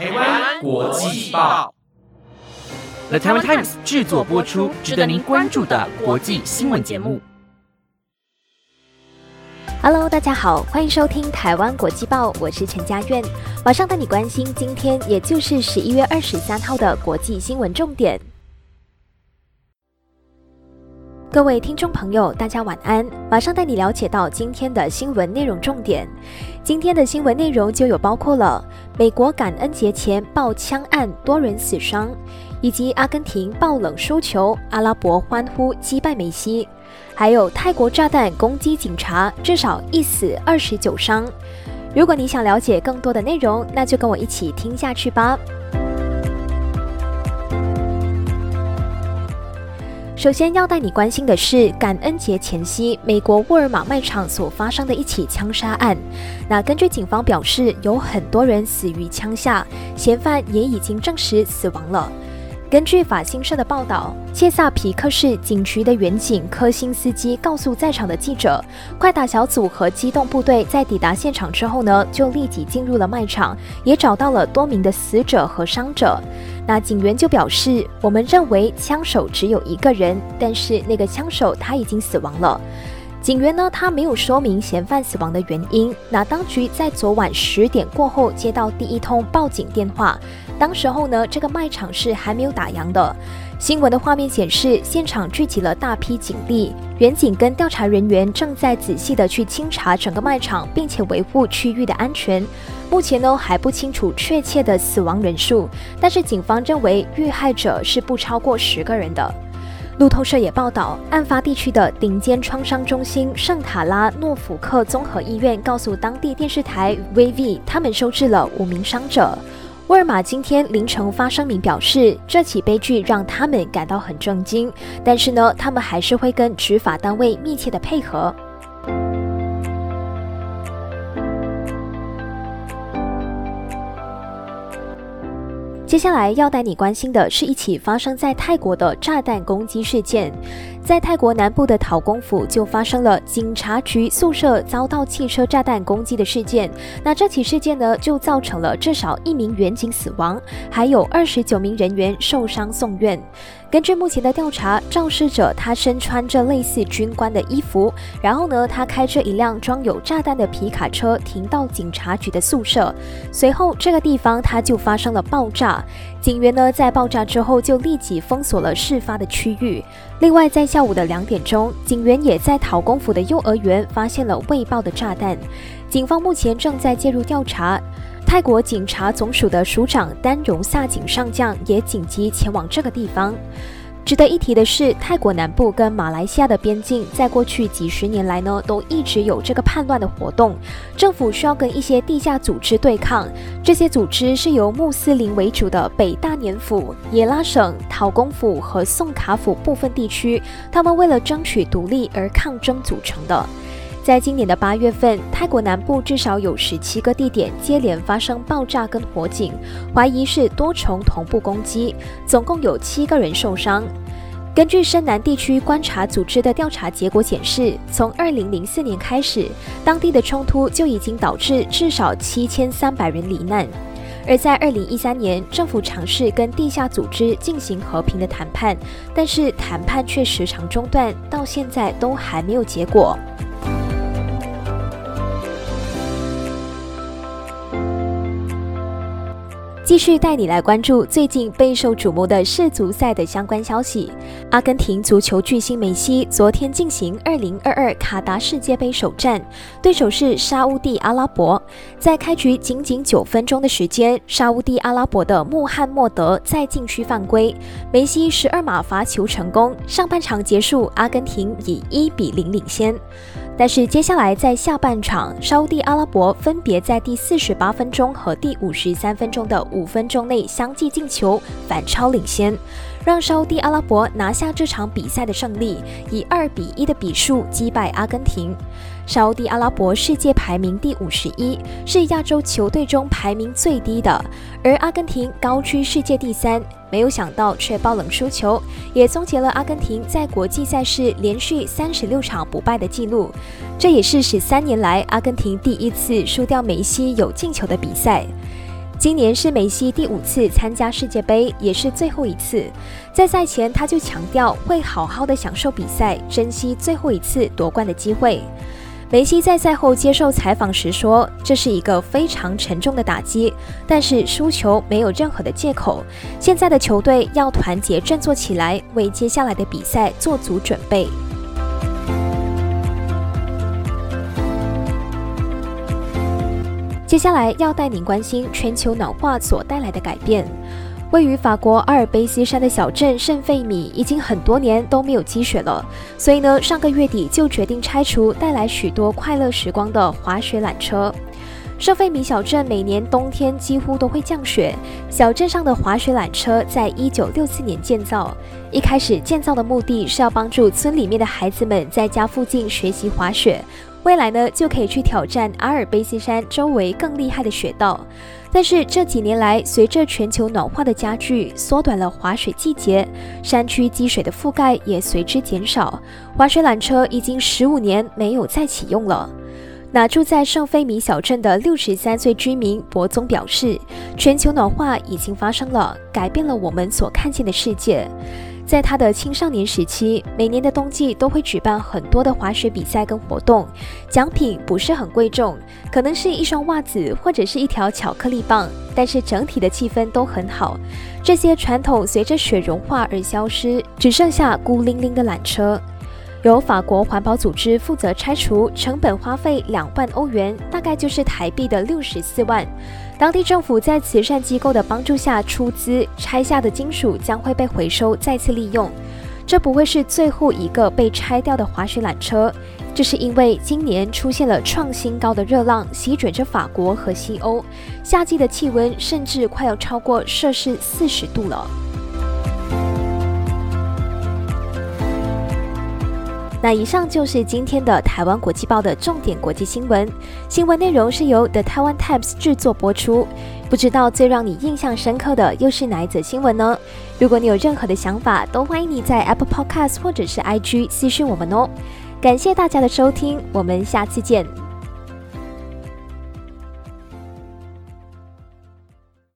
台湾国际报，The Taiwan Times 制作播出，值得您关注的国际新闻节目。Hello，大家好，欢迎收听台湾国际报，我是陈佳苑，马上带你关心今天，也就是十一月二十三号的国际新闻重点。各位听众朋友，大家晚安。马上带你了解到今天的新闻内容重点。今天的新闻内容就有包括了美国感恩节前爆枪案多人死伤，以及阿根廷爆冷输球，阿拉伯欢呼击败梅西，还有泰国炸弹攻击警察，至少一死二十九伤。如果你想了解更多的内容，那就跟我一起听下去吧。首先要带你关心的是感恩节前夕，美国沃尔玛卖场所发生的一起枪杀案。那根据警方表示，有很多人死于枪下，嫌犯也已经证实死亡了。根据法新社的报道，切萨皮克市警局的员警科辛斯基告诉在场的记者，快打小组和机动部队在抵达现场之后呢，就立即进入了卖场，也找到了多名的死者和伤者。那警员就表示，我们认为枪手只有一个人，但是那个枪手他已经死亡了。警员呢，他没有说明嫌犯死亡的原因。那当局在昨晚十点过后接到第一通报警电话，当时候呢，这个卖场是还没有打烊的。新闻的画面显示，现场聚集了大批警力，远警跟调查人员正在仔细的去清查整个卖场，并且维护区域的安全。目前呢还不清楚确切的死亡人数，但是警方认为遇害者是不超过十个人的。路透社也报道，案发地区的顶尖创伤中心圣塔拉诺福克综合医院告诉当地电视台 VV，他们收治了五名伤者。沃尔玛今天凌晨发声明表示，这起悲剧让他们感到很震惊，但是呢，他们还是会跟执法单位密切的配合。接下来要带你关心的是一起发生在泰国的炸弹攻击事件。在泰国南部的陶公府就发生了警察局宿舍遭到汽车炸弹攻击的事件。那这起事件呢，就造成了至少一名远警死亡，还有二十九名人员受伤送院。根据目前的调查，肇事者他身穿着类似军官的衣服，然后呢，他开着一辆装有炸弹的皮卡车停到警察局的宿舍，随后这个地方他就发生了爆炸。警员呢在爆炸之后就立即封锁了事发的区域。另外，在下午的两点钟，警员也在陶公府的幼儿园发现了未爆的炸弹。警方目前正在介入调查。泰国警察总署的署长丹荣萨警上将也紧急前往这个地方。值得一提的是，泰国南部跟马来西亚的边境，在过去几十年来呢，都一直有这个叛乱的活动。政府需要跟一些地下组织对抗，这些组织是由穆斯林为主的北大年府、耶拉省、陶公府和宋卡府部分地区，他们为了争取独立而抗争组成的。在今年的八月份，泰国南部至少有十七个地点接连发生爆炸跟火警，怀疑是多重同步攻击，总共有七个人受伤。根据深南地区观察组织的调查结果显示，从二零零四年开始，当地的冲突就已经导致至少七千三百人罹难。而在二零一三年，政府尝试跟地下组织进行和平的谈判，但是谈判却时常中断，到现在都还没有结果。继续带你来关注最近备受瞩目的世足赛的相关消息。阿根廷足球巨星梅西昨天进行2022卡达世界杯首战，对手是沙乌地阿拉伯。在开局仅仅九分钟的时间，沙乌地阿拉伯的穆罕默德在禁区犯规，梅西十二码罚球成功。上半场结束，阿根廷以一比零领先。但是接下来在下半场，沙地阿拉伯分别在第四十八分钟和第五十三分钟的五分钟内相继进球，反超领先，让沙地阿拉伯拿下这场比赛的胜利，以二比一的比数击败阿根廷。沙地阿拉伯世界排名第五十一，是亚洲球队中排名最低的，而阿根廷高居世界第三。没有想到却爆冷输球，也终结了阿根廷在国际赛事连续三十六场不败的纪录。这也是十三年来阿根廷第一次输掉梅西有进球的比赛。今年是梅西第五次参加世界杯，也是最后一次。在赛前，他就强调会好好的享受比赛，珍惜最后一次夺冠的机会。梅西在赛后接受采访时说：“这是一个非常沉重的打击，但是输球没有任何的借口。现在的球队要团结振作起来，为接下来的比赛做足准备。”接下来要带您关心全球暖化所带来的改变。位于法国阿尔卑斯山的小镇圣费米已经很多年都没有积雪了，所以呢，上个月底就决定拆除带来许多快乐时光的滑雪缆车。圣费米小镇每年冬天几乎都会降雪，小镇上的滑雪缆车在一九六四年建造，一开始建造的目的是要帮助村里面的孩子们在家附近学习滑雪。未来呢，就可以去挑战阿尔卑斯山周围更厉害的雪道。但是这几年来，随着全球暖化的加剧，缩短了滑雪季节，山区积水的覆盖也随之减少。滑雪缆车已经十五年没有再启用了。那住在圣菲米小镇的六十三岁居民博宗表示，全球暖化已经发生了，改变了我们所看见的世界。在他的青少年时期，每年的冬季都会举办很多的滑雪比赛跟活动，奖品不是很贵重，可能是一双袜子或者是一条巧克力棒，但是整体的气氛都很好。这些传统随着雪融化而消失，只剩下孤零零的缆车。由法国环保组织负责拆除，成本花费两万欧元，大概就是台币的六十四万。当地政府在慈善机构的帮助下出资，拆下的金属将会被回收，再次利用。这不会是最后一个被拆掉的滑雪缆车，这是因为今年出现了创新高的热浪，席卷着法国和西欧，夏季的气温甚至快要超过摄氏四十度了。那以上就是今天的台湾国际报的重点国际新闻。新闻内容是由 The Taiwan Times 制作播出。不知道最让你印象深刻的又是哪一则新闻呢？如果你有任何的想法，都欢迎你在 Apple Podcast 或者是 IG 私讯我们哦。感谢大家的收听，我们下次见。